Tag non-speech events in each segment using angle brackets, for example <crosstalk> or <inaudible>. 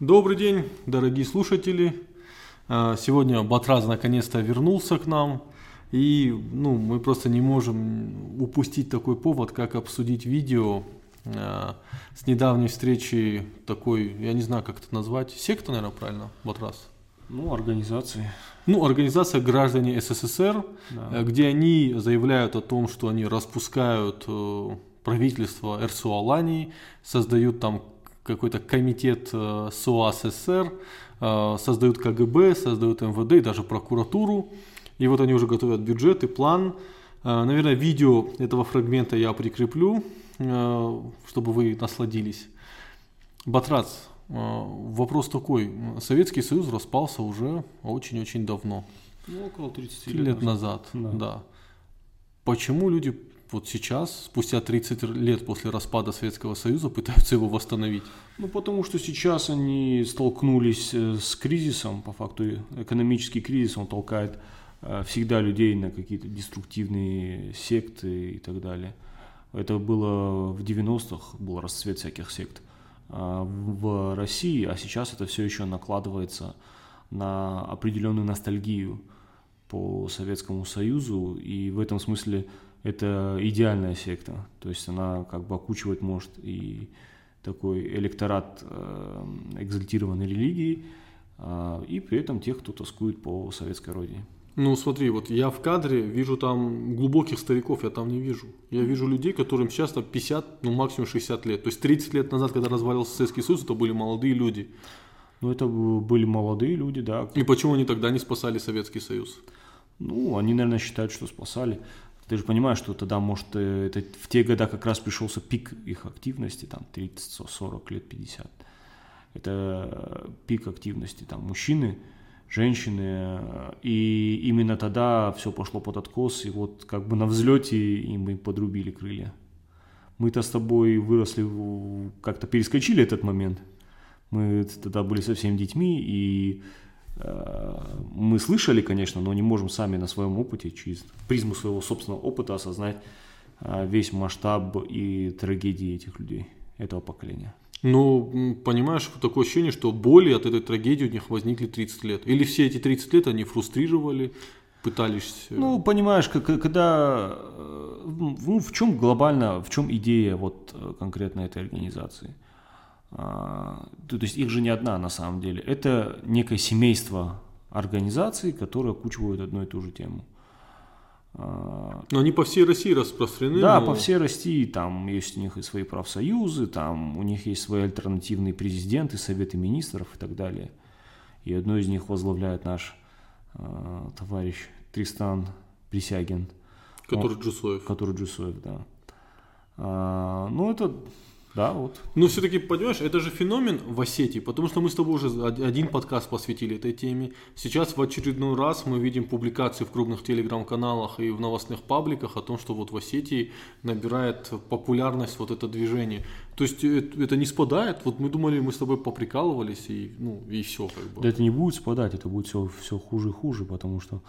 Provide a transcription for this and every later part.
Добрый день, дорогие слушатели. А, сегодня Батраз наконец-то вернулся к нам. И ну, мы просто не можем упустить такой повод, как обсудить видео а, с недавней встречи такой, я не знаю, как это назвать, секта, наверное, правильно, Батраз? Ну, организации. Ну, организация граждане СССР, да. Э, где они заявляют о том, что они распускают э, правительство РСУ Алании, создают там какой-то комитет э, СОАС СССР, создают КГБ, создают МВД и даже прокуратуру. И вот они уже готовят бюджет и план. Наверное, видео этого фрагмента я прикреплю, чтобы вы насладились. Батрац, вопрос такой. Советский Союз распался уже очень-очень давно. Ну, около 30 лет, лет назад. Да. да. Почему люди вот сейчас, спустя 30 лет после распада Советского Союза, пытаются его восстановить? Ну, потому что сейчас они столкнулись э, с кризисом, по факту экономический кризис, он толкает э, всегда людей на какие-то деструктивные секты и так далее. Это было в 90-х, был расцвет всяких сект. В России, а сейчас это все еще накладывается на определенную ностальгию по Советскому Союзу, и в этом смысле это идеальная секта, то есть она как бы окучивать может и такой электорат э, экзальтированной религии, э, и при этом тех, кто тоскует по советской родине. Ну, смотри, вот я в кадре вижу там глубоких стариков, я там не вижу. Я вижу людей, которым сейчас там 50, ну максимум 60 лет. То есть 30 лет назад, когда развалился Советский Союз, это были молодые люди. Ну, это были молодые люди, да. И почему они тогда не спасали Советский Союз? Ну, они, наверное, считают, что спасали. Ты же понимаешь, что тогда, может, э, это в те годы как раз пришелся пик их активности, там 30, 40 лет, 50. Это пик активности, там мужчины – женщины, и именно тогда все пошло под откос, и вот как бы на взлете им и подрубили крылья. Мы-то с тобой выросли, как-то перескочили этот момент. Мы тогда были совсем детьми, и э, мы слышали, конечно, но не можем сами на своем опыте, через призму своего собственного опыта осознать э, весь масштаб и трагедии этих людей, этого поколения. Ну, понимаешь, такое ощущение, что боли от этой трагедии у них возникли 30 лет. Или все эти 30 лет они фрустрировали, пытались... Э, ну, понимаешь, когда... Э, ну, в чем глобально, в чем идея вот э, конкретно этой организации? А, то есть их же не одна на самом деле. Это некое семейство организаций, которые окучивают одну и ту же тему. А, но они по всей России распространены. Да, но... по всей России. Там есть у них и свои профсоюзы, там у них есть свои альтернативные президенты, советы министров и так далее. И одно из них возглавляет наш э, товарищ Тристан Присягин. Который Он, Джусоев. Который Джусоев, да. А, ну, это да, вот. Но все-таки, понимаешь, это же феномен в Осетии, потому что мы с тобой уже один подкаст посвятили этой теме. Сейчас в очередной раз мы видим публикации в крупных телеграм-каналах и в новостных пабликах о том, что вот в Осетии набирает популярность вот это движение. То есть это, это не спадает. Вот мы думали, мы с тобой поприкалывались и, ну, и все как бы. Да это не будет спадать, это будет все, все хуже и хуже, потому что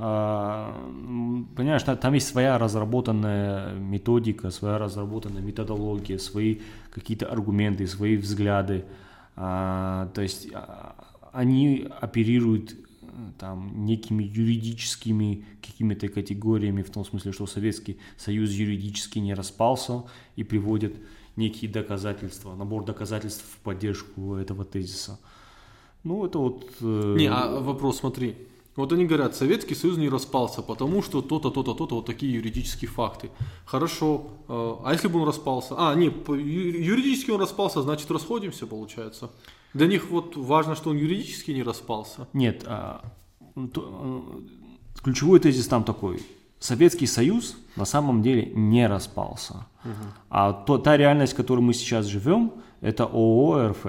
понимаешь, там есть своя разработанная методика, своя разработанная методология, свои какие-то аргументы, свои взгляды. А, то есть а, они оперируют там некими юридическими какими-то категориями, в том смысле, что Советский Союз юридически не распался и приводят некие доказательства, набор доказательств в поддержку этого тезиса. Ну, это вот... Э... Не, а вопрос, смотри, вот они говорят, Советский Союз не распался, потому что то-то, то-то, то-то, вот такие юридические факты. Хорошо, э, а если бы он распался? А, нет, юридически он распался, значит расходимся, получается. Для них вот важно, что он юридически не распался. Нет, а, то, э, ключевой тезис там такой. Советский Союз на самом деле не распался. Угу. А то, та реальность, в которой мы сейчас живем, это ООО РФ.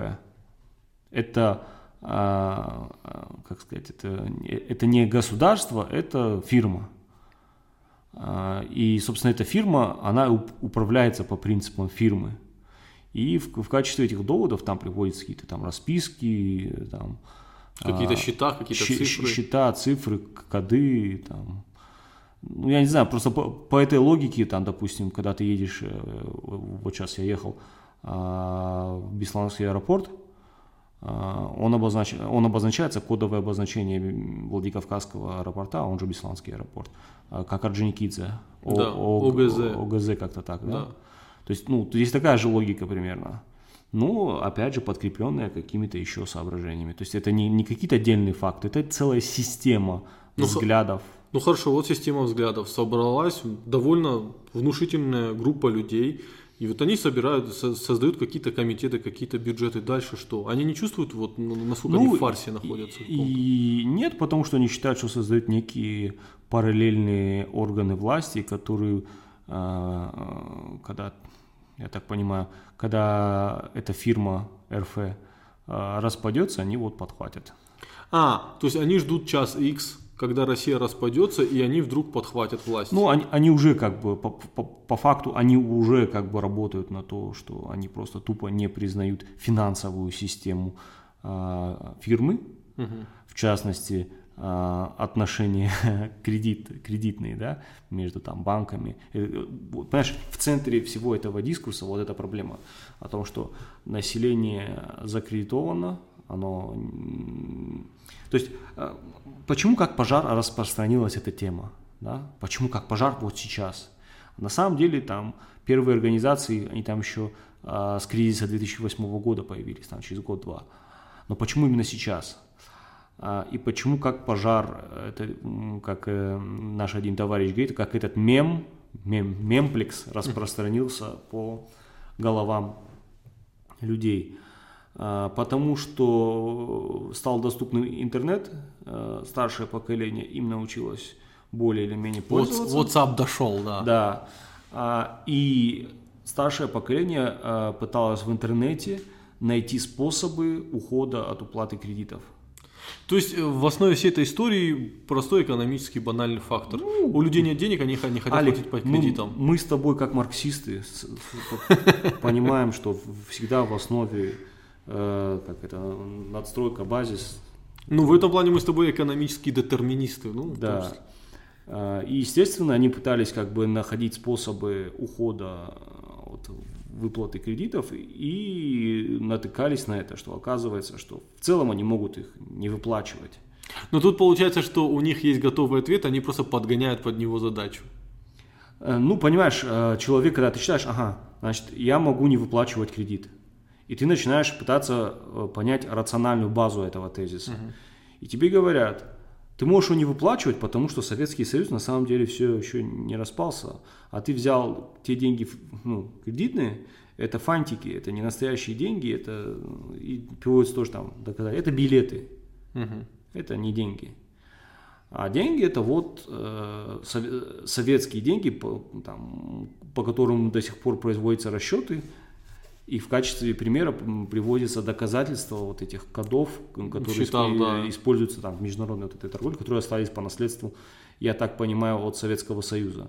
Это как сказать, это, это не государство, это фирма. А, и, собственно, эта фирма, она управляется по принципам фирмы. И в, в качестве этих доводов там приводятся какие-то там расписки, там, какие-то счета, какие-то щ- цифры. Счета, цифры, коды, там. Ну, я не знаю, просто по, по этой логике, там, допустим, когда ты едешь, э, вот сейчас я ехал в Беслановский аэропорт, он, обознач... он обозначается, кодовое обозначение Владикавказского аэропорта, он же Бесланский аэропорт, как Орджоникидзе. Да, ОГЗ. ОГЗ как-то так, да? Да. То есть, ну, есть такая же логика примерно. Ну, опять же, подкрепленная какими-то еще соображениями. То есть это не, не какие-то отдельные факты, это целая система Ну, взглядов. Ну хорошо, вот система взглядов. Собралась довольно внушительная группа людей, и вот они собирают, со- создают какие-то комитеты, какие-то бюджеты. Дальше что? Они не чувствуют, вот, ну, насколько они в фарсе находятся? И, и нет, потому что они считают, что создают некие параллельные органы власти, которые, а, когда, я так понимаю, когда эта фирма РФ а, распадется, они вот подхватят. А, то есть они ждут час X, когда Россия распадется, и они вдруг подхватят власть. Ну, они, они уже как бы, по, по, по факту, они уже как бы работают на то, что они просто тупо не признают финансовую систему а, фирмы, Мгм. в частности, а, отношения <laughs> кредит, кредитные, да, между там банками. Э, вот, Понимаешь, в центре всего этого дискурса вот эта проблема о том, что население закредитовано, оно... То есть, э, почему как пожар распространилась эта тема? Да? Почему как пожар вот сейчас? На самом деле там первые организации, они там еще а, с кризиса 2008 года появились, там через год-два. Но почему именно сейчас? А, И почему как пожар, это, как э, наш один товарищ говорит, как этот мем, мем мемплекс распространился по головам людей. А, Потому что стал доступный интернет, э, старшее поколение им научилось более или менее пользоваться. WhatsApp дошел, да. Да. А, И старшее поколение а, пыталось в интернете найти способы ухода от уплаты кредитов. То есть э, в основе всей этой истории простой экономический банальный фактор. У людей нет денег, они не хотят Алик, платить по мы- кредитам. Мы, с тобой, как марксисты, понимаем, что всегда в основе э, как это, надстройка, базис. Ну, в этом плане мы с тобой экономические детерминисты. Ну, Да. есть- А, И, естественно, они пытались как бы находить способы ухода от выплаты кредитов и натыкались на это, что оказывается, что в целом они могут их не выплачивать. Но тут получается, что у них есть готовый ответ, они просто подгоняют под него задачу. Э, Ну, понимаешь, э, человек, когда ты считаешь, ага, значит, я могу не выплачивать кредит. И ты начинаешь пытаться э, понять рациональную базу этого тезиса. И тебе говорят, ты можешь его не выплачивать, потому что Советский Союз на самом деле все еще не распался. А ты взял те деньги ну, кредитные, это фантики, это не настоящие деньги, это и приводится тоже там доказать, это билеты. Мгм. Это не деньги. А деньги это вот э, сове- советские деньги, по, там, по которым до сих пор производятся расчеты. И в качестве примера приводится доказательства вот этих кодов, которые исп- да. используются там в международной вот этой торговле, которые остались по наследству, я так понимаю, от Советского Союза.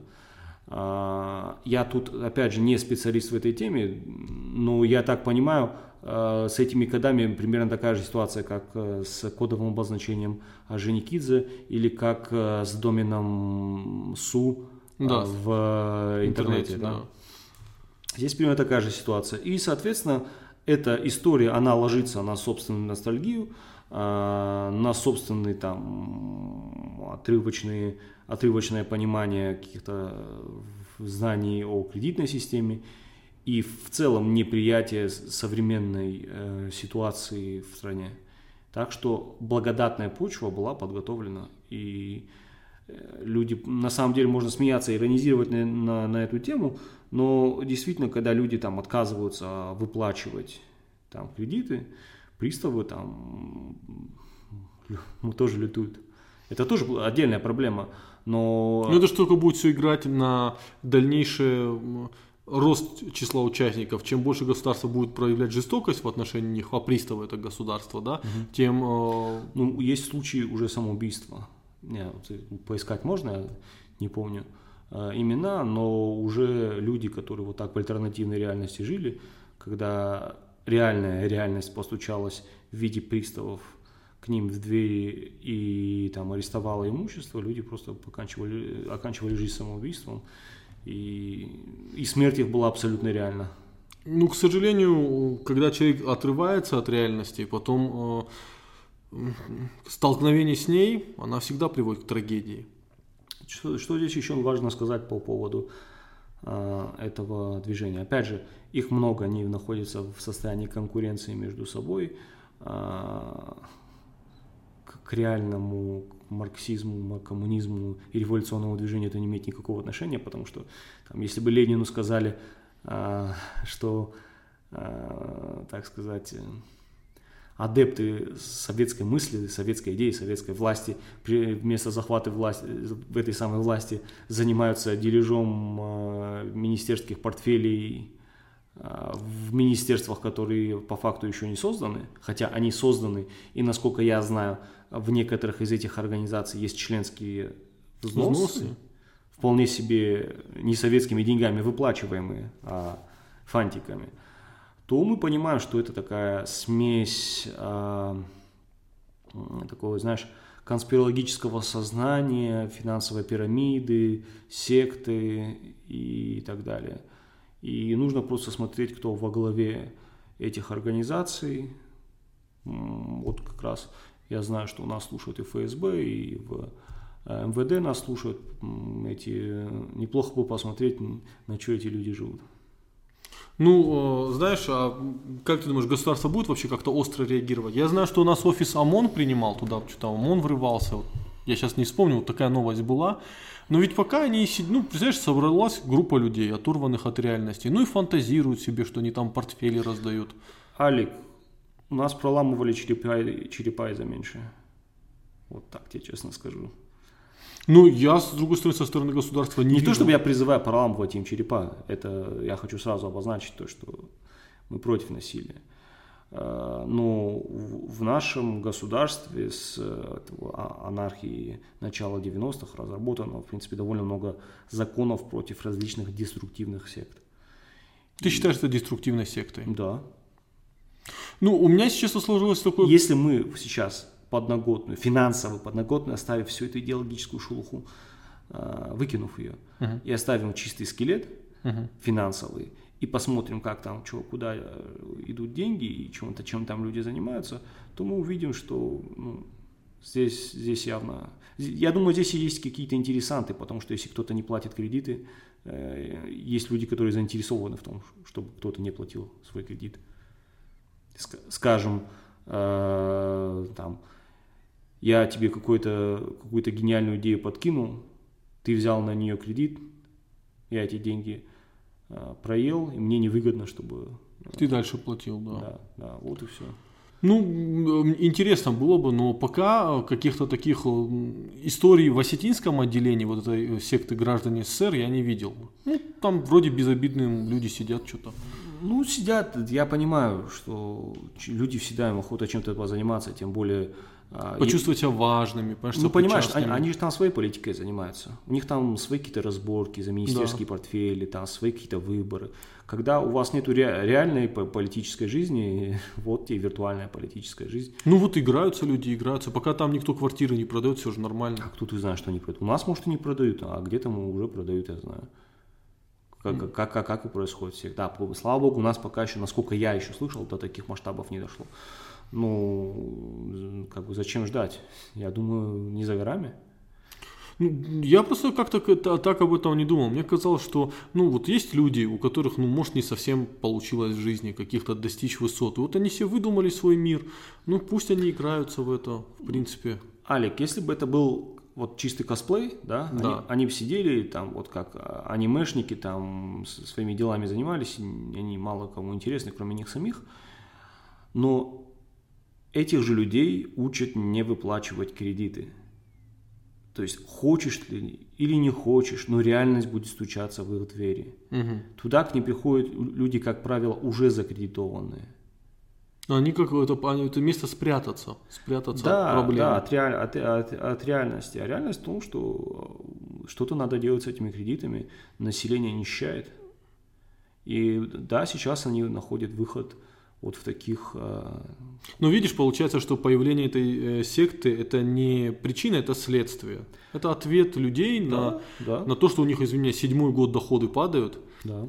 А, Я тут, опять же, не специалист в этой теме, но я так понимаю, э, с этими кодами примерно такая же ситуация, как э, с кодовым обозначением Женикидзе или как э, с доменом СУ э, Да. в интернете. да. Здесь примерно такая же ситуация. И, соответственно, эта история, она ложится на собственную ностальгию, а, на собственные там отрывочные, отрывочное понимание каких-то знаний о кредитной системе и в целом неприятие современной э, ситуации в стране. Так что благодатная почва была подготовлена и э, люди, на самом деле можно смеяться, иронизировать на, на, на эту тему, но действительно, когда люди там отказываются выплачивать там кредиты, приставы там ну, тоже лютуют. Это тоже отдельная проблема, но... Ну, эта штука будет все играть на дальнейший м, рост числа участников. Чем больше государство будет проявлять жестокость в отношении них, а приставы это государство, да, тем э, Ну, есть случаи уже самоубийства. Не, э, поискать можно, я не помню э, имена, но уже люди, которые вот так в альтернативной реальности жили, когда реальная реальность постучалась в виде приставов к ним в двери и там арестовала имущество, люди просто поканчивали, оканчивали жизнь самоубийством, и, и смерть их была абсолютно реальна. Ну, к сожалению, когда человек отрывается от реальности, потом э, столкновение с ней, она всегда приводит к трагедии. Что, что здесь еще важно сказать по поводу э, этого движения? Опять же, их много, они находятся в состоянии конкуренции между собой. Э, к реальному марксизму, коммунизму и революционному движению это не имеет никакого отношения, потому что там, если бы Ленину сказали, а, что, а, так сказать, адепты советской мысли, советской идеи, советской власти вместо захвата власти, в этой самой власти занимаются дележом э, министерских портфелей э, в министерствах, которые по факту еще не созданы, хотя они созданы, и насколько я знаю, в некоторых из этих организаций есть членские взносы, взносы. вполне себе не советскими деньгами выплачиваемые, а фантиками, то мы понимаем, что это такая смесь а, такого, знаешь, конспирологического сознания, финансовой пирамиды, секты и так далее. И нужно просто смотреть, кто во главе этих организаций. Вот как раз я знаю, что у нас слушают и ФСБ, и в э, МВД нас слушают. Эти, неплохо бы посмотреть, на что эти люди живут. Ну, э, знаешь, а как ты думаешь, государство будет вообще как-то остро реагировать? Я знаю, что у нас офис ОМОН принимал туда, что-то ОМОН врывался. Вот, я сейчас не вспомню, вот такая новость была. Но ведь пока они, ну, представляешь, собралась группа людей, оторванных от реальности, ну и фантазируют себе, что они там портфели раздают. Алик, у нас проламывали черепа, черепа из-за меньше. Вот так тебе честно скажу. Ну, я, с другой стороны, со стороны государства не Не вижу. то, чтобы я призываю проламывать им черепа. Это я хочу сразу обозначить то, что мы против насилия. А, но в нашем государстве с а, анархии начала 90-х разработано, в принципе, довольно много законов против различных деструктивных сект. Ты считаешь это деструктивной сектой? Да. Ну, у меня сейчас сложилось такое... Если мы сейчас подноготную, финансово подноготную, оставив всю эту идеологическую шелуху, а, выкинув ее, uh-huh. и оставим чистый скелет uh-huh. финансовый, и посмотрим, как там, что, куда э, идут деньги и чем-то, чем там люди занимаются, то мы увидим, что ну, здесь, здесь явно... Я думаю, здесь есть какие-то интересанты, потому что если кто-то не платит кредиты, э, есть люди, которые заинтересованы в том, чтобы кто-то не платил свой кредит скажем, э, там, я тебе какую-то какую гениальную идею подкинул, ты взял на нее кредит, я эти деньги э, проел, и мне невыгодно, чтобы... Э, ты дальше платил, да. Да, да, вот и все. Ну, интересно было бы, но пока каких-то таких историй в осетинском отделении вот этой секты граждане СССР я не видел. Ну, там вроде безобидные люди сидят что-то. Ну, сидят, я понимаю, что люди всегда им охота чем-то заниматься, тем более... А, Почувствовать и... себя важными, Ну, понимаешь, они, они же там своей политикой занимаются. У них там свои какие-то разборки за министерские да. портфели, там свои какие-то выборы. Когда у вас нет ре- реальной политической жизни, <laughs> вот тебе виртуальная политическая жизнь. Ну вот играются люди, играются. Пока там никто квартиры не продает, все же нормально. Как тут ты знаешь, что они продают? У нас, может, и не продают, а где-то мы уже продают, я знаю как, как, как, как и происходит всегда. Слава богу, у нас пока еще, насколько я еще слышал, до таких масштабов не дошло. Ну, как бы зачем ждать? Я думаю, не за горами. Ну, я просто как-то так об этом не думал. Мне казалось, что, ну, вот есть люди, у которых, ну, может, не совсем получилось в жизни каких-то достичь высот. И вот они себе выдумали свой мир. Ну, пусть они играются в это, в принципе. Алик, если бы это был вот чистый косплей, да, да. Они, они бы сидели там, вот как а, анимешники там своими делами занимались, они мало кому интересны, кроме них самих, но этих же людей учат не выплачивать кредиты. То есть хочешь ты или не хочешь, но реальность будет стучаться в их двери. Угу. Туда к ним приходят люди, как правило, уже закредитованные. Но они как это, это место спрятаться, спрятаться да, от проблем. Да, от, реаль, от, от, от реальности. А реальность в том, что что-то надо делать с этими кредитами, население нищает. И да, сейчас они находят выход вот в таких... Э... Но видишь, получается, что появление этой э, секты это не причина, это следствие. Это ответ людей да, на, да. на то, что у них, извини, седьмой год доходы падают. Да.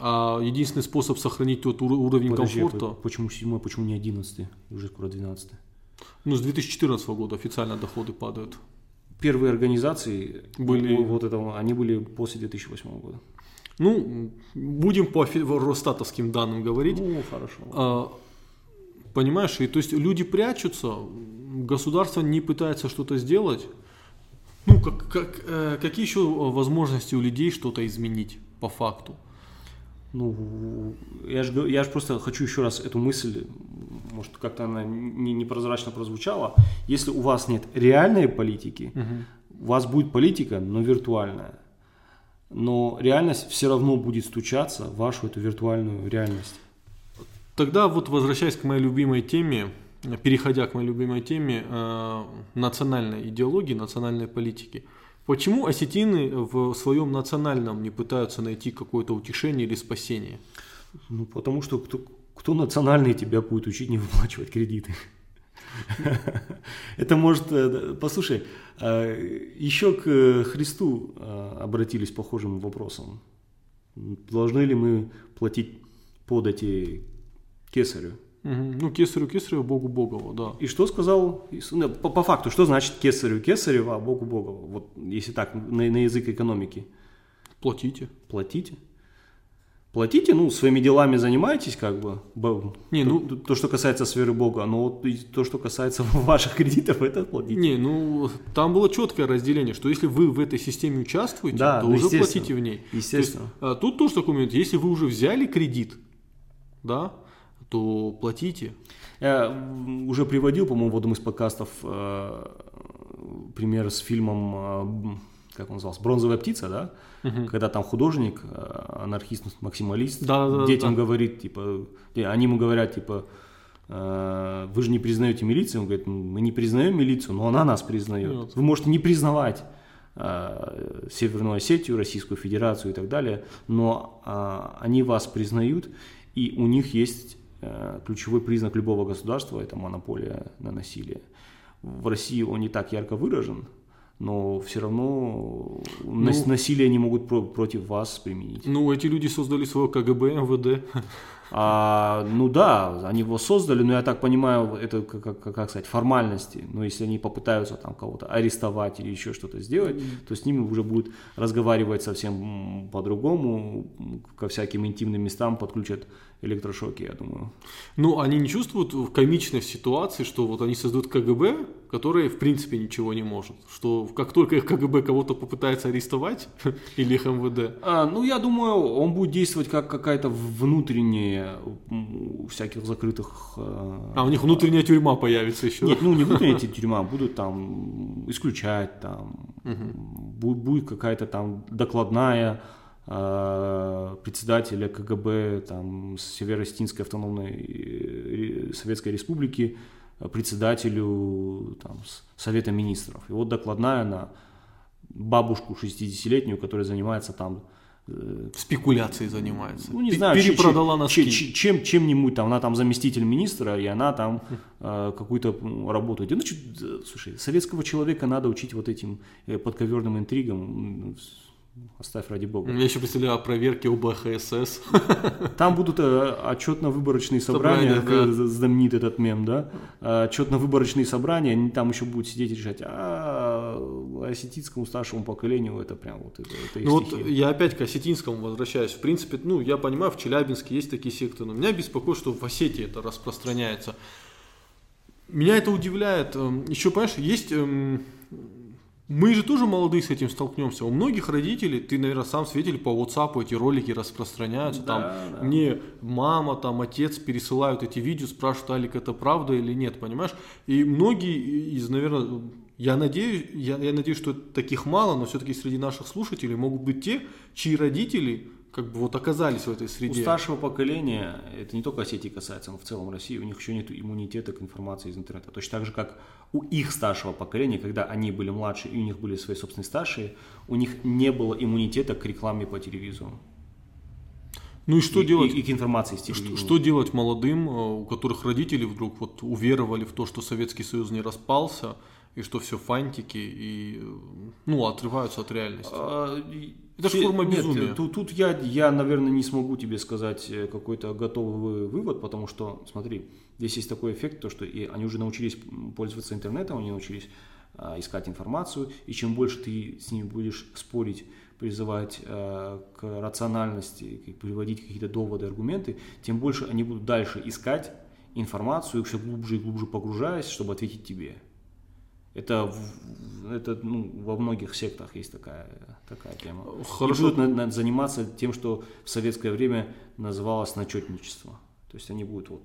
А единственный способ сохранить тот уровень Подожди, комфорта... Почему седьмой, почему не одиннадцатый? Уже скоро двенадцатый. Ну, с 2014 года официально доходы падают. Первые организации Были- вот этого, они были после 2008 года. Ну, будем по росстатовским данным говорить. Ну, хорошо. А, Понимаешь, и то есть люди прячутся, государство не пытается что-то сделать. Ну, как, как, э, какие еще возможности у людей что-то изменить по факту? Ну, я же я ж просто хочу еще раз эту мысль, может, как-то она не, непрозрачно прозвучала. Если у вас нет реальной политики, у вас будет политика, но виртуальная. Но реальность все равно будет стучаться в вашу эту виртуальную реальность. Тогда вот возвращаясь к моей любимой теме, переходя к моей любимой теме э, национальной идеологии, национальной политики. Почему осетины в своем национальном не пытаются найти какое-то утешение или спасение? Ну, потому что кто, кто национальный тебя будет учить не выплачивать кредиты? <laughs> Это может... э, Послушай, э, еще к Христу э, обратились похожим вопросом. Должны ли мы платить подати кесарю? Мгм. Ну, кесарю кесарю, богу богову, да. И что сказал? Ну, По, по факту, что значит кесарю кесарю, а богу богову? Вот если так, на, на язык экономики. Платите. Платите. Платите, ну, своими делами занимайтесь, как бы. Не, то, ну- то, то, что касается сферы Бога, но вот то, что касается <laughs> ваших кредитов, это платите. Не, ну там было четкое разделение, что если вы в этой системе участвуете, Да, то ну, уже платите в ней. Естественно. То есть, а, тут тоже такой момент, если вы уже взяли кредит, да, то платите. Я уже приводил, по-моему, в одном из подкастов э, пример с фильмом, э, как он назывался, «Бронзовая птица», да? Когда там художник, э, анархист, максималист, Да-да-да, детям да. говорит, типа, они ему говорят, типа, э, вы же не признаете милицию. Он говорит, мы не признаем милицию, но она нас признает. Вот. Вы можете не признавать э, Северную Осетию, Российскую Федерацию и так далее, но они вас признают, и у них есть ключевой признак любого государства – это монополия на насилие. В России он не так ярко выражен, но все равно нас- насилие они могут про- против вас применить. Ну, эти люди создали свое КГБ, МВД. А, ну да, они его создали, но я так понимаю, это как, как- как сказать, формальности. Но если они попытаются там кого-то арестовать или еще что-то сделать, то с ними уже будут разговаривать совсем по-другому, ко всяким интимным местам подключат электрошоки, я думаю. Ну, они не чувствуют в комичной ситуации, что вот они создают КГБ, которое в принципе ничего не может. Что как только их КГБ кого-то попытается арестовать, <laughs> или их МВД, А, ну, я думаю, он будет действовать как какая-то внутренняя всяких закрытых... э, а у них внутренняя тюрьма появится еще. Нет, ну не <laughs> внутренняя тюрьма, будут там исключать, там бу- будет какая-то там докладная председателя КГБ там Северо-Остинской автономной э, Советской Республики э, председателю там, Совета Министров. И вот докладная на бабушку 60-летнюю, которая занимается там э, Спекуляцией занимается. ну, не знаю, перепродала че- носки. че- чем, чем-нибудь там, она там заместитель министра, и она там э, какую-то работу идет. Ну, э, слушай, советского человека надо учить вот этим э, подковерным интригам, оставь ради бога. Я еще представляю о проверке ОБХСС. Там будут э, отчетно-выборочные собрания, Собрания, да. э, знаменит этот мем, да? Э, Отчетно-выборочные собрания, они там еще будут сидеть и решать, а осетинскому старшему поколению это прям вот это, это Ну вот я опять к осетинскому возвращаюсь. В принципе, ну, я понимаю, в Челябинске есть такие секты, но меня беспокоит, что в Осетии это распространяется. Меня это удивляет. Эм, Еще, понимаешь, есть... Мы же тоже молодые с этим столкнемся. У многих родителей, ты, наверное, сам свидетель по WhatsApp эти ролики распространяются. там да. мне мама, там отец пересылают эти видео, спрашивают, Алик, это правда или нет, понимаешь? И многие из, наверное, я надеюсь, я, я надеюсь, что таких мало, но все-таки среди наших слушателей могут быть те, чьи родители как бы вот оказались в этой У среде. старшего поколения, это не только Осетии касается, но в целом России, у них еще нет иммунитета к информации из интернета. Точно так же, как у их старшего поколения, когда они были младше и у них были свои собственные старшие, у них не было иммунитета к рекламе по телевизору. Ну и что и, делать? И, и к информации с Что, что делать молодым, э, у которых родители вдруг вот уверовали в то, что Советский Союз не распался, и что все фантики и ну отрываются от реальности. Это же форма нет, безумия. Тут, тут я, я, наверное, не смогу тебе сказать э, какой-то готовый вывод, потому что, смотри, здесь есть такой эффект, то, что и они уже научились пользоваться интернетом, они научились а, искать информацию, и чем больше ты с ними будешь спорить, призывать а, к рациональности, приводить какие-то доводы, аргументы, тем больше они будут дальше искать информацию, все глубже и глубже погружаясь, чтобы ответить тебе. Это, это ну, во многих сектах есть такая, такая тема. Хорошо. И будут на- на- заниматься тем, что в советское время называлось начетничество. То есть они будут вот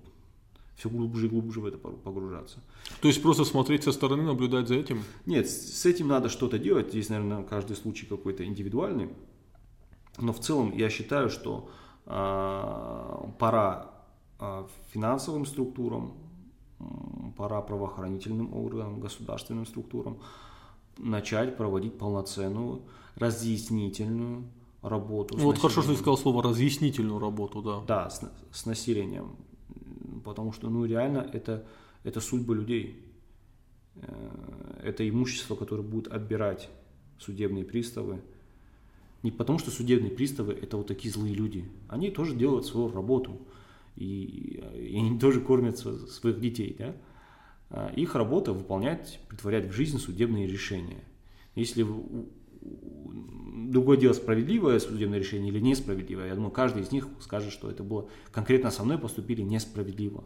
все глубже и глубже в это погружаться. То есть просто смотреть со стороны, наблюдать за этим. Нет, с этим надо что-то делать. Здесь, наверное, каждый случай какой-то индивидуальный. Но в целом я считаю, что а, пора а, финансовым структурам, пора правоохранительным органам, государственным структурам начать проводить полноценную разъяснительную работу. Ну, вот хорошо, что ты сказал слово разъяснительную работу, да. Да, с, с населением. Потому что, ну, реально, это, это судьбы людей. Э, Это имущество, которое будут отбирать судебные приставы. Не потому, что судебные приставы – это вот такие злые люди. Они тоже делают свою работу. И, и они тоже кормят сво- своих детей, да? А Их работа – выполнять, притворять в жизнь судебные решения. Если другое дело, справедливое судебное решение или несправедливое, я думаю, каждый из них скажет, что это было конкретно со мной поступили несправедливо.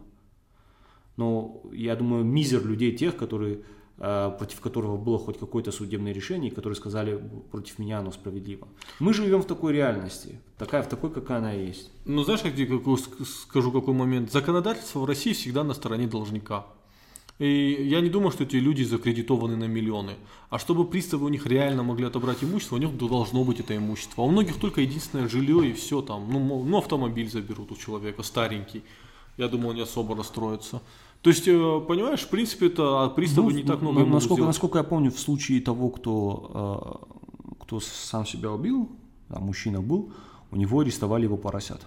Но я думаю, мизер людей тех, которые, э, против которого было хоть какое-то судебное решение, которые сказали, против меня оно справедливо. Мы живем в такой реальности, такая, в такой, какая она есть. Ну, знаешь, я тебе скажу какой момент? Законодательство в России всегда на стороне должника. И я не думаю, что эти люди закредитованы на миллионы. А чтобы приставы у них реально могли отобрать имущество, у них должно быть это имущество. А у многих только единственное жилье и все там. Ну, ну, автомобиль заберут у человека, старенький. Я думаю, он не особо расстроится. То есть, э, понимаешь, в принципе, это от приставы Ну, не так много насколько, насколько я помню, в случае того, кто, э, кто сам себя убил, а мужчина был, у него арестовали его поросят.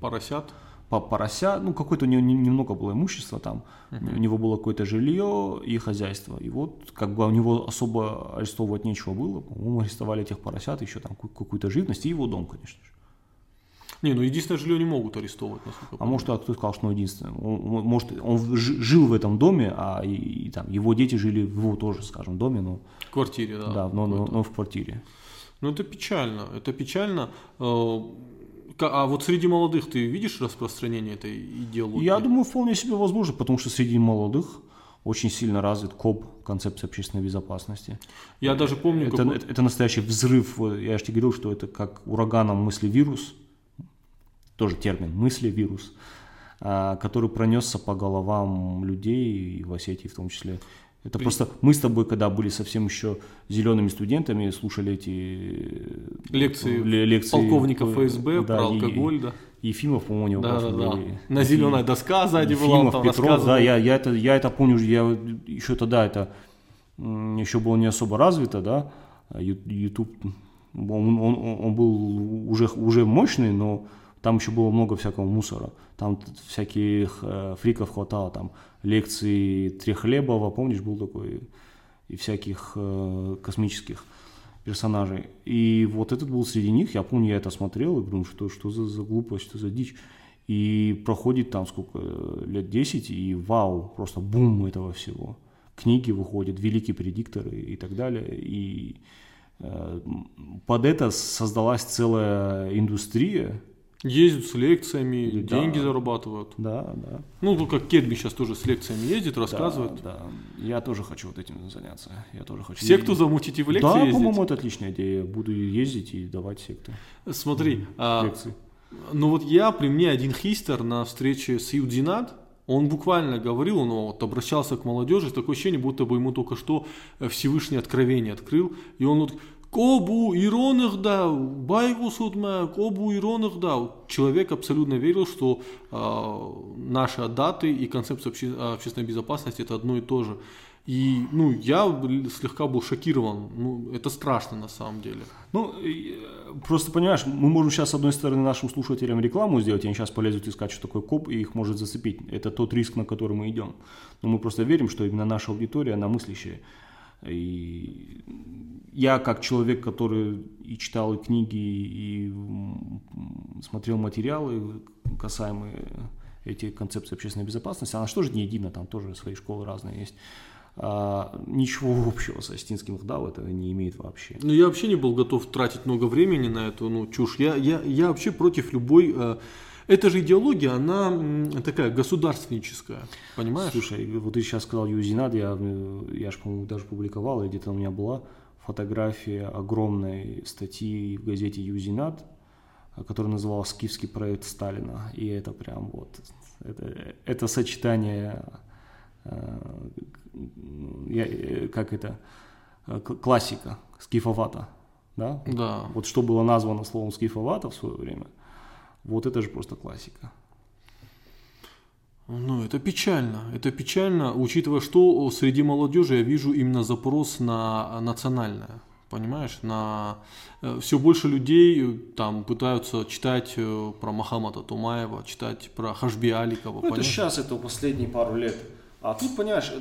Поросят. По порося, ну какое-то у него не- немного было имущества там, у него было какое-то жилье и хозяйство. И вот как бы у него особо арестовывать нечего было, по-моему, арестовали этих поросят, еще там ку- какую-то живность и его дом, конечно же. Не, ну единственное жилье не могут арестовывать, насколько я А может, а кто сказал, что он единственный? Он, может, он жил в этом доме, а и, и там его дети жили в его тоже, скажем, доме, но, В квартире, да. да, но, но- но в квартире. Ну, это печально, это печально. А вот среди молодых ты видишь распространение этой идеологии? Я думаю, вполне себе возможно, потому что среди молодых очень сильно развит КОБ, концепция общественной безопасности. Я даже помню, Это, какой- это, это настоящий взрыв. Я же тебе говорил, что это как ураганом мысли-вирус, тоже термин, мысли-вирус, а, который пронесся по головам людей, и в Осетии в том числе. Это просто мы с тобой, когда были совсем еще зелеными студентами, слушали эти лекции, ле- лекции полковника э, ФСБ да, про и- алкоголь, да. Ефимов, по-моему, у него Да, да, да. были. На И- зеленая доска сзади была, Ефимов, там Петров, да, я, я, это, я это помню, я еще тогда это еще было не особо развито, да, YouTube, он, он, он был уже, уже мощный, но там еще было много всякого мусора, там всяких э, фриков хватало, там лекции Трехлебова, помнишь, был такой, и всяких э, космических персонажей. И вот этот был среди них, я помню, я это смотрел и думаю, что, что за, за глупость, что за дичь. И проходит там сколько, э, лет 10, и вау, просто бум этого всего. Книги выходят, великие предикторы и так далее. И э, под это создалась целая индустрия. Ездят с лекциями, Да. деньги зарабатывают. Да, да. Ну, ну, как Кедми сейчас тоже с лекциями ездит, рассказывает. Да, да. Я тоже хочу вот этим заняться. Я тоже хочу. Секту замутить и в лекции Да, ездить. по-моему, это отличная идея. Буду ездить и давать секты. Смотри, а, Лекции. Ну вот я, при мне один хистер на встрече с Юдинат, он буквально говорил, он вот обращался к молодежи, такое ощущение, будто бы ему только что Всевышний откровение открыл, и он вот Кобу да, байгу судма, кобу да. Человек абсолютно верил, что э, наши даты и концепция обще, общественной безопасности это одно и то же. И, ну, я слегка был шокирован. Ну, это страшно на самом деле. Ну, просто понимаешь, мы можем сейчас, с одной стороны, нашим слушателям рекламу сделать, и они сейчас полезут искать, что такое коп, и их может зацепить. Это тот риск, на который мы идем. Но мы просто верим, что именно наша аудитория, она мыслящая. И я как человек, который и читал и книги, и смотрел материалы, касаемые эти концепции общественной безопасности, она что же не едина, там тоже свои школы разные есть. А, ничего <laughs> общего с Остинским хдау это не имеет вообще. Ну, я вообще не был готов тратить много времени на эту ну, чушь. Я, я, я вообще против любой... Э, эта же идеология, она такая государственническая, понимаешь? Слушай, вот ты сейчас сказал Юзинад, я, я же, по-моему, даже публиковал, где-то у меня была фотография огромной статьи в газете Юзинад, которая называлась «Скифский проект Сталина». И это прям вот, это, это сочетание, э, я, как это, классика, скифовата, да? Да. Вот что было названо словом скифовата в свое время – вот это же просто классика. Ну, это печально. Это печально, учитывая, что среди молодежи я вижу именно запрос на национальное. Понимаешь, на э, все больше людей э, там пытаются читать э, про Махамада Тумаева, читать про Хашби Аликова. Ну, это сейчас, это последние пару лет. А тут, понимаешь,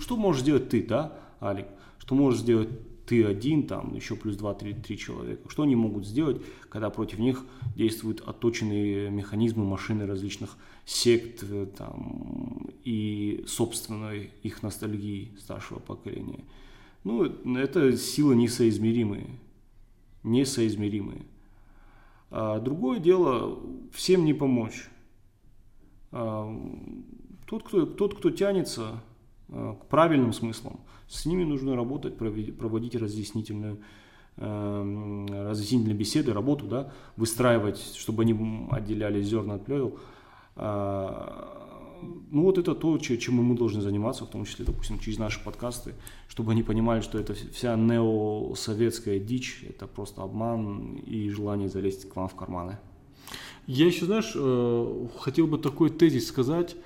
что можешь сделать ты, да, Алик? Что можешь сделать ты один, там еще плюс 2-3 человека. Что они могут сделать, когда против них действуют отточенные механизмы машины различных сект э, там, и собственной их ностальгии старшего поколения? Ну, это силы несоизмеримые. Несоизмеримые. А другое дело, всем не помочь. А, тот, кто, тот, кто тянется к правильным смыслам, с ними нужно работать, проводить разъяснительную эм, разъяснительные беседы, работу, да, выстраивать, чтобы они отделяли зерна от плевел. А, ну вот это то, чем мы должны заниматься, в том числе, допустим, через наши подкасты, чтобы они понимали, что это вся неосоветская дичь, это просто обман и желание залезть к вам в карманы. Я еще, знаешь, э, хотел бы такой тезис сказать,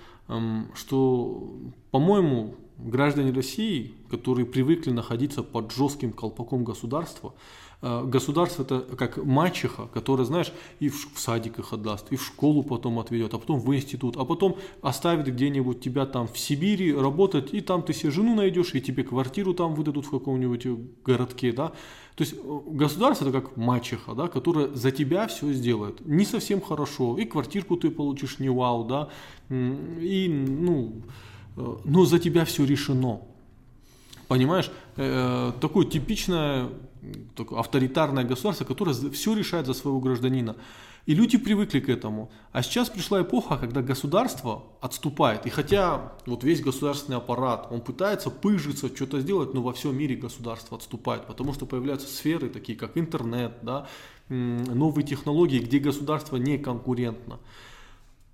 что, по-моему, граждане России, которые привыкли находиться под жестким колпаком государства, э, государство это как мачеха, которая, знаешь, и в, садик их отдаст, и в школу потом отведет, а потом в институт, а потом оставит где-нибудь тебя там в Сибири работать, и там ты себе жену найдешь, и тебе квартиру там выдадут в каком-нибудь городке, да. То есть э, государство это как мачеха, да, которая за тебя все сделает. Не совсем хорошо, и квартирку ты получишь не вау, да, и, ну, Э, но за тебя все решено. Понимаешь, э, такое типичное такое авторитарное государство, которое все решает за своего гражданина. И люди привыкли к этому. А сейчас пришла эпоха, когда государство отступает. И хотя вот весь государственный аппарат, он пытается пыжиться, что-то сделать, но во всем мире государство отступает. Потому что появляются сферы, такие как интернет, да, новые технологии, где государство не конкурентно.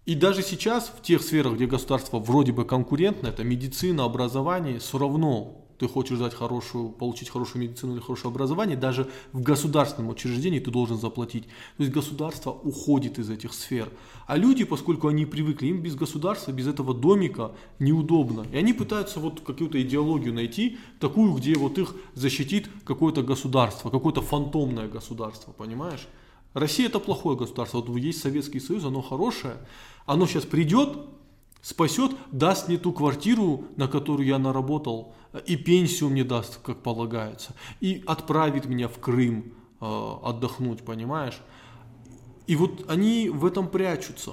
И даже сейчас в тех сферах, где государство вроде бы конкурентно, это медицина, образование, все равно ты хочешь дать хорошую, получить хорошую медицину или хорошее образование, даже в государственном учреждении ты должен заплатить. То есть государство уходит из этих сфер. А люди, поскольку они привыкли, им без государства, без этого домика неудобно. И они пытаются вот какую-то идеологию найти, такую, где вот их защитит какое-то государство, какое-то фантомное государство, понимаешь? Россия это плохое государство. Вот есть Советский Союз, оно хорошее, оно сейчас придет, спасет, даст мне ту квартиру, на которую я наработал, и пенсию мне даст, как полагается, и отправит меня в Крым э, отдохнуть, понимаешь? И вот они в этом прячутся,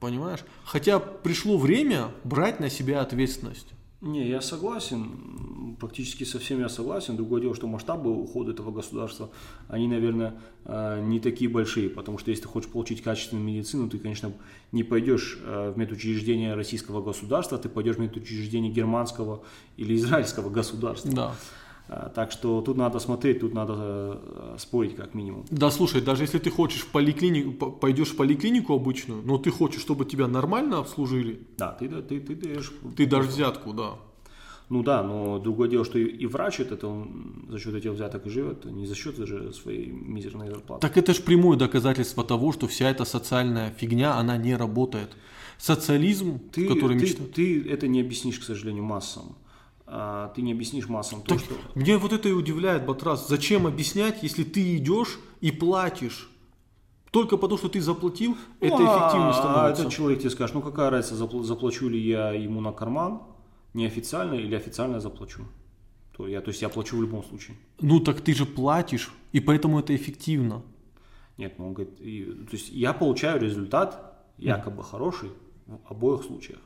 понимаешь? Хотя пришло время брать на себя ответственность. Не, я согласен, практически со всем я согласен. Другое дело, что масштабы ухода этого государства, они, наверное, а, не такие большие, потому что если ты хочешь получить качественную медицину, ты, конечно, не пойдешь а, в медучреждение российского государства, ты пойдешь в медучреждение германского или израильского государства. Да. А, так что тут надо смотреть, тут надо э, спорить как минимум. Да, слушай, даже если ты хочешь в поликлинику, пойдешь в поликлинику обычную, но ты хочешь, чтобы тебя нормально обслужили. Да, ты, ты, ты, даешь... Ты дашь взятку, да. Ну да, но другое дело, что и, и врач этот, он за счет этих взяток и живет, не за счет же своей мизерной зарплаты. Так это же прямое доказательство того, что вся эта социальная фигня, она не работает. Социализм, ты, который ты, мечтает... Ты это не объяснишь, к сожалению, массам. А, ты не объяснишь массам то, Так что... Мне вот это и удивляет, Батрас. Зачем объяснять, если ты идешь и платишь? Только потому, что ты заплатил, это Ну, а- эффективно А становится. этот человек тебе скажет, ну какая разница, запл- заплачу ли я ему на карман, неофициально или официально заплачу. То, я, то есть я плачу в любом случае. Ну так ты же платишь, и поэтому это эффективно. Нет, ну он говорит, и- то есть я получаю результат якобы хороший в обоих случаях.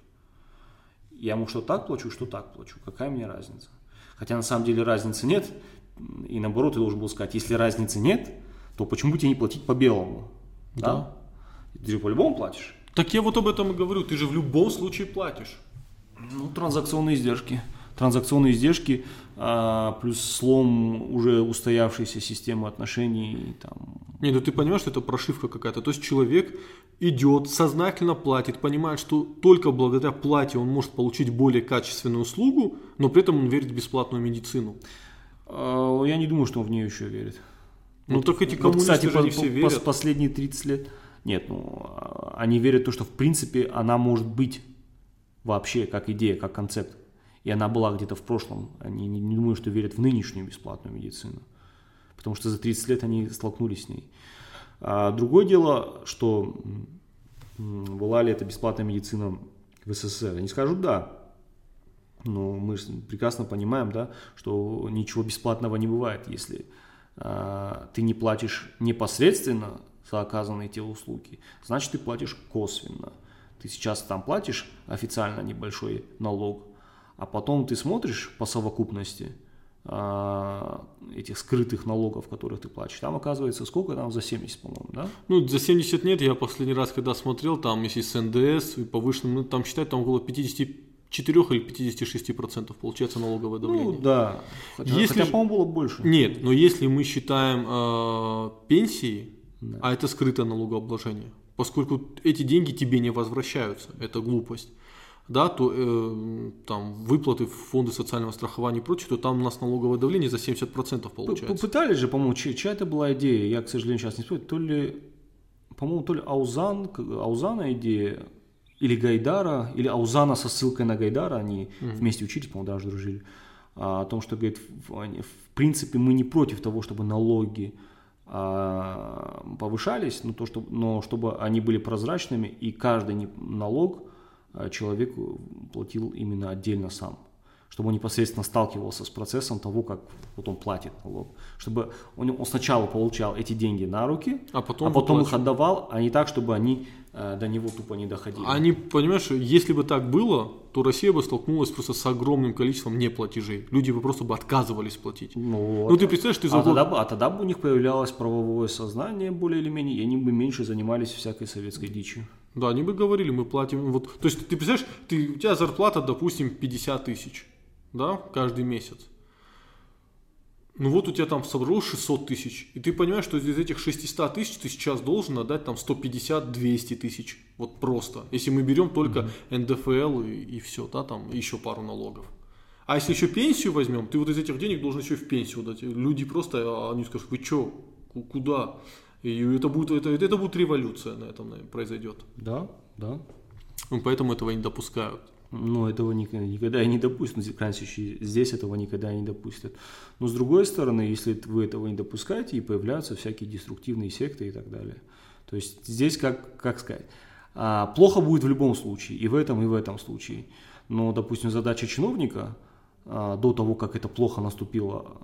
Я ему что так плачу, что так плачу. Какая мне разница? Хотя на самом деле разницы нет. И наоборот, ты должен был сказать, если разницы нет, то почему тебе не платить по белому? Да. Ты же по-любому платишь. Так я вот об этом и говорю, ты же в любом случае платишь. Ну, транзакционные издержки. Транзакционные издержки а, плюс слом уже устоявшейся системы отношений. Там. Не, ну ты понимаешь, что это прошивка какая-то. То есть человек идет, сознательно платит, понимает, что только благодаря плате он может получить более качественную услугу, но при этом он верит в бесплатную медицину. А, я не думаю, что он в нее еще верит. Ну так эти Вот, коммунисты кстати, же по- не все по- верят. последние 30 лет. Нет, ну, а, они верят в то, что в принципе она может быть вообще как идея, как концепт. И она была где-то в прошлом. Они не, не думаю, что верят в нынешнюю бесплатную медицину. Потому что за 30 лет они столкнулись с ней. А другое дело, что была ли это бесплатная медицина в СССР. Они скажут да. Но мы прекрасно понимаем, да, что ничего бесплатного не бывает, если а, ты не платишь непосредственно за оказанные те услуги, значит ты платишь косвенно. Ты сейчас там платишь официально небольшой налог, а потом ты смотришь по совокупности а, этих скрытых налогов, которых ты платишь. Там оказывается сколько там за 70, по-моему, да? Ну, за 70 нет, я последний раз, когда смотрел, там, если с НДС и повышенным, ну, там считают, там около 54 или 56 процентов получается налоговое давление. Ну да. Хотя, Если хотя, по-моему, было больше. Нет, но если мы считаем э, пенсии, а это скрытое налогообложение, поскольку эти деньги тебе не возвращаются, это глупость, да, то э, там выплаты в фонды социального страхования и прочее, то там у нас налоговое давление за 70% П- получается. Попытались же, по-моему, чья, чья это была идея, я, к сожалению, сейчас не вспомню, то ли, по-моему, то ли Аузан, Аузана идея, или Гайдара, или Аузана со ссылкой на Гайдара, они вместе учились, по-моему, даже дружили, а, о том, что, говорит, в, принципе, мы не против того, чтобы налоги а, повышались, но, то, что, но чтобы они были прозрачными, и каждый налог человек платил именно отдельно сам чтобы он непосредственно сталкивался с процессом того, как вот он платит налог. Чтобы он, он сначала получал эти деньги на руки, А потом а потом их отдавал, а не так, чтобы они э, до него тупо не доходили. Они, понимаешь, если бы так было, то Россия бы столкнулась просто с огромным количеством неплатежей. Люди бы просто бы отказывались платить. Ну, вот. Ну ты представляешь, ты за а, тогда, бы- а тогда бы у них появлялось правовое сознание более или менее, и они бы меньше занимались всякой советской дичью. Да, они бы говорили, мы платим. Вот, то есть ты представляешь, ты, у тебя зарплата, допустим, 50 тысяч, да, каждый месяц. Ну вот у тебя там собралось 600 тысяч, и ты понимаешь, что из этих 600 тысяч ты сейчас должен отдать там 150-200 тысяч. Вот просто. Если мы берем только НДФЛ и, и все, да, там еще пару налогов. А если еще пенсию возьмем, ты вот из этих денег должен еще и в пенсию дать. Люди просто, а, они скажут, вы что, куда? И это будет, это, это будет революция на этом наверное, произойдет. Да, да. Ну, поэтому этого не допускают. Но этого никогда, никогда и не допустят. Ну, крайнем случае, здесь этого никогда не допустят. Но с другой стороны, если вы этого не допускаете, и появляются всякие деструктивные секты и так далее. То есть здесь, как, как сказать, а, плохо будет в любом случае, и в этом, и в этом случае. Но, допустим, задача чиновника а, до того, как это плохо наступило,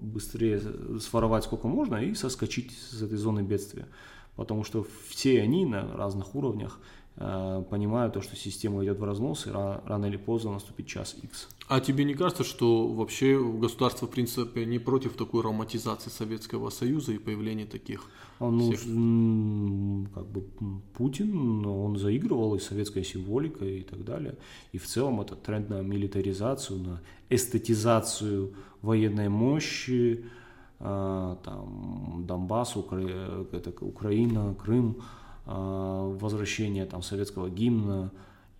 быстрее своровать сколько можно и соскочить с этой зоны бедствия. Потому что все они на разных уровнях э, понимают то, что система идет в разнос, и ра- рано или поздно наступит час X. А тебе не кажется, что вообще государство, в принципе, не против такой романтизации Советского Союза и появления таких? А, ну, Всех. как бы Путин, он заигрывал и советской символикой и так далее. И в целом это тренд на милитаризацию, на эстетизацию военной мощи, а, там, Донбасс, Укра- это Украина, Крым, возвращение там советского гимна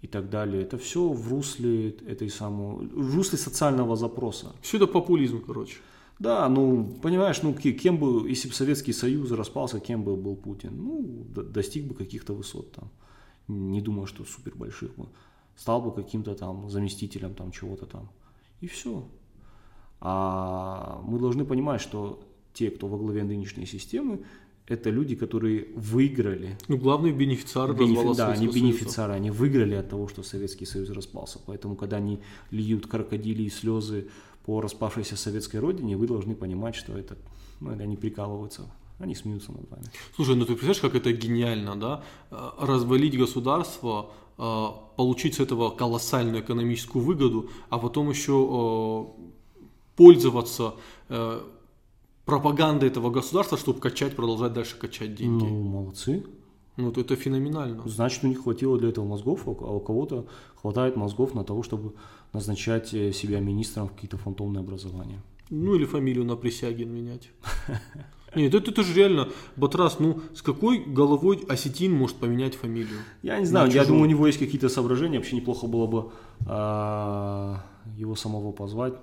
и так далее. Это все в русле этой самой, в русле социального запроса. Все это популизм, короче. Да, ну, понимаешь, ну, кем бы, если бы Советский Союз распался, кем бы был Путин? Ну, достиг бы каких-то высот там. Не думаю, что супер больших бы. Стал бы каким-то там заместителем там чего-то там. И все. А мы должны понимать, что те, кто во главе нынешней системы, это люди, которые выиграли. Ну, главные бенефициары Бенефи... Да, они бенефициары, они выиграли от того, что Советский Союз распался. Поэтому, когда они льют крокодили и слезы по распавшейся советской родине, вы должны понимать, что это, ну, они прикалываются, они смеются над вами. Слушай, ну ты представляешь, как это гениально, да? Э, развалить государство, э, получить с этого колоссальную экономическую выгоду, а потом еще э, пользоваться пропагандой этого государства, чтобы качать, продолжать дальше качать деньги. Ну, молодцы. Ну, это феноменально. Значит, у них хватило для этого мозгов, а у кого-то хватает мозгов на того, чтобы назначать э, себя министром в какие-то фантомные образования. Ну, или фамилию на Присягин менять. <laughs> Нет, это, это же реально, Батрас, ну, с какой головой осетин может поменять фамилию? Я не знаю, я думаю, у него есть какие-то соображения, вообще неплохо было бы а, его самого позвать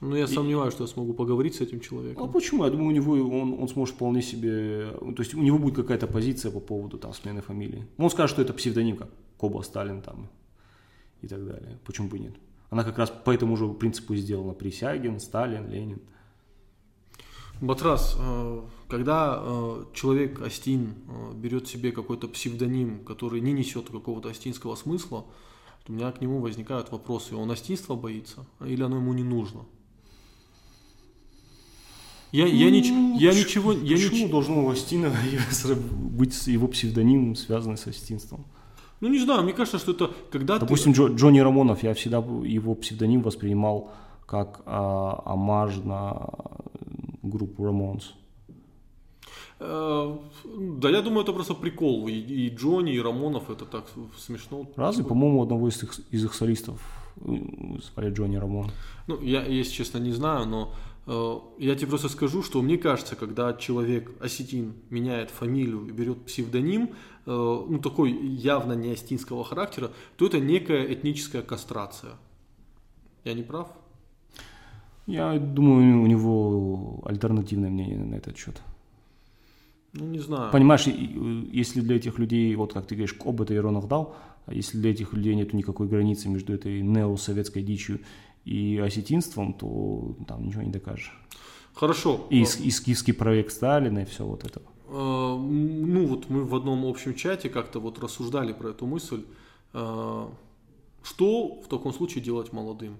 ну, я сомневаюсь, что я смогу поговорить с этим человеком. А почему? Я думаю, у него он, он сможет вполне себе... То есть у него будет какая-то позиция по поводу там смены фамилии. Он скажет, что это псевдоним, как Коба Сталин там и так далее. Почему бы нет? Она как раз по этому же принципу сделана. Присягин, Сталин, Ленин. Батрас, э, когда э, человек Астин э, берет себе какой-то псевдоним, который не несет какого-то астинского смысла, то у меня к нему возникают вопросы. Он астинства боится или оно ему не нужно? Я, я, нич, я ничего... Я Почему нич... должно у Астина быть его псевдоним, связанный с Астинством? Ну, не знаю, мне кажется, что это когда Допустим, ты... Джо, Джонни Рамонов, я всегда его псевдоним воспринимал как а, амаж на группу Рамонс. Э, да, я думаю, это просто прикол. И, и Джонни, и Рамонов, это так смешно. Разве? По-моему, одного из их, из их солистов звали Джонни Рамон. Ну, я, если честно, не знаю, но Э, я тебе просто скажу, что мне кажется, когда человек, осетин, меняет фамилию и берет псевдоним, э, ну такой явно не осетинского характера, то это некая этническая кастрация. Я не прав? Я думаю, у него альтернативное мнение на этот счет. Ну, не знаю. Понимаешь, если для этих людей, вот как ты говоришь, об это Иронов дал, а если для этих людей нет никакой границы между этой неосоветской дичью и осетинством, то там ничего не докажешь. Хорошо. И, и скифский проект Сталина, и все вот это. А, ну вот мы в одном общем чате как-то вот рассуждали про эту мысль. А, что в таком случае делать молодым?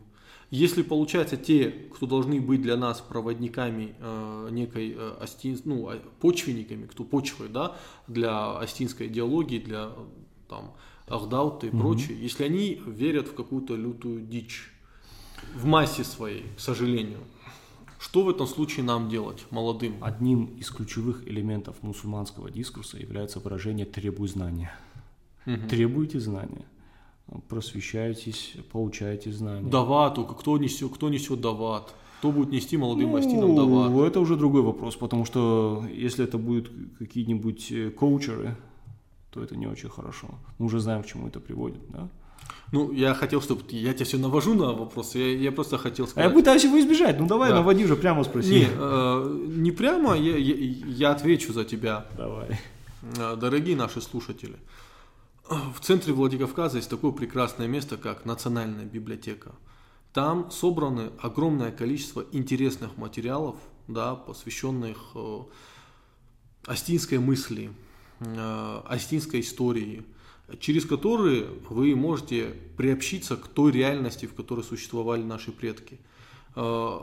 Если получается те, кто должны быть для нас проводниками э, некой э, остин, ну, почвенниками, кто почвой, да, для остинской идеологии, для там Ахдаута и mm-hmm. прочее, если они верят в какую-то лютую дичь, в массе своей, к сожалению. Что в этом случае нам делать, молодым? Одним из ключевых элементов мусульманского дискурса является выражение «требуй знания». Угу. Требуйте знания, просвещайтесь, получайте знания. Давату, кто несет, кто несет дават? Кто будет нести молодым ну, астинам дават? Это уже другой вопрос, потому что если это будут какие-нибудь э, коучеры, то это не очень хорошо. Мы уже знаем, к чему это приводит, да? Ну, я хотел, чтобы я тебя все навожу на вопрос. Я, я просто хотел сказать. А я пытаюсь его избежать. Ну давай, да. наводи уже прямо спроси. Не, э, не прямо, я, я, я отвечу за тебя. Давай. Э, дорогие наши слушатели, в центре Владикавказа есть такое прекрасное место, как Национальная библиотека. Там собраны огромное количество интересных материалов, да, посвященных э, астинской мысли, э, астинской истории, через которые вы можете приобщиться к той реальности, в которой существовали наши предки. Э,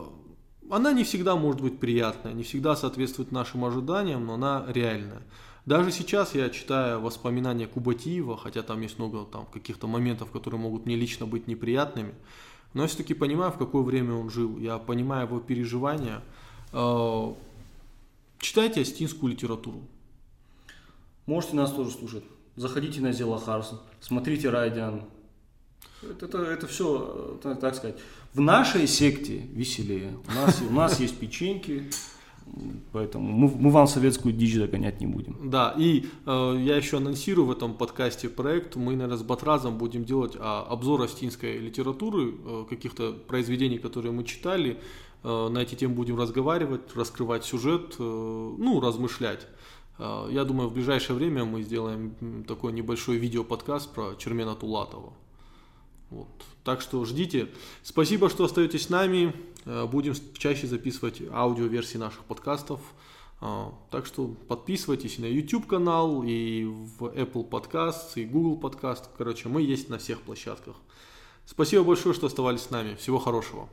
она не всегда может быть приятная, не всегда соответствует нашим ожиданиям, но она реальная. Даже сейчас я читаю воспоминания Кубатиева, хотя там есть много там, каких-то моментов, которые могут мне лично быть неприятными, но я все-таки понимаю, в какое время он жил, я понимаю его переживания. Э, читайте астинскую литературу. Можете нас тоже слушать заходите на Зелахарс, смотрите Райдиан. Это, это, это все, так сказать, в нашей секте веселее. У нас, у нас есть печеньки, Поэтому мы, мы вам советскую дичь догонять не будем. Да, и э, я еще анонсирую в этом подкасте проект. Мы, наверное, с Батразом будем делать а, обзор астинской литературы, э, каких-то произведений, которые мы читали. Э, на эти темы будем разговаривать, раскрывать сюжет, э, ну, размышлять. Э, я думаю, в ближайшее время мы сделаем такой небольшой видео-подкаст про Чермена Тулатова. Вот. Так что ждите. Спасибо, что остаетесь с нами. Э, будем чаще записывать аудиоверсии наших подкастов. Э, так что подписывайтесь на YouTube канал, и в Apple Podcast, и Google Podcast. Короче, мы есть на всех площадках. Спасибо большое, что оставались с нами. Всего хорошего.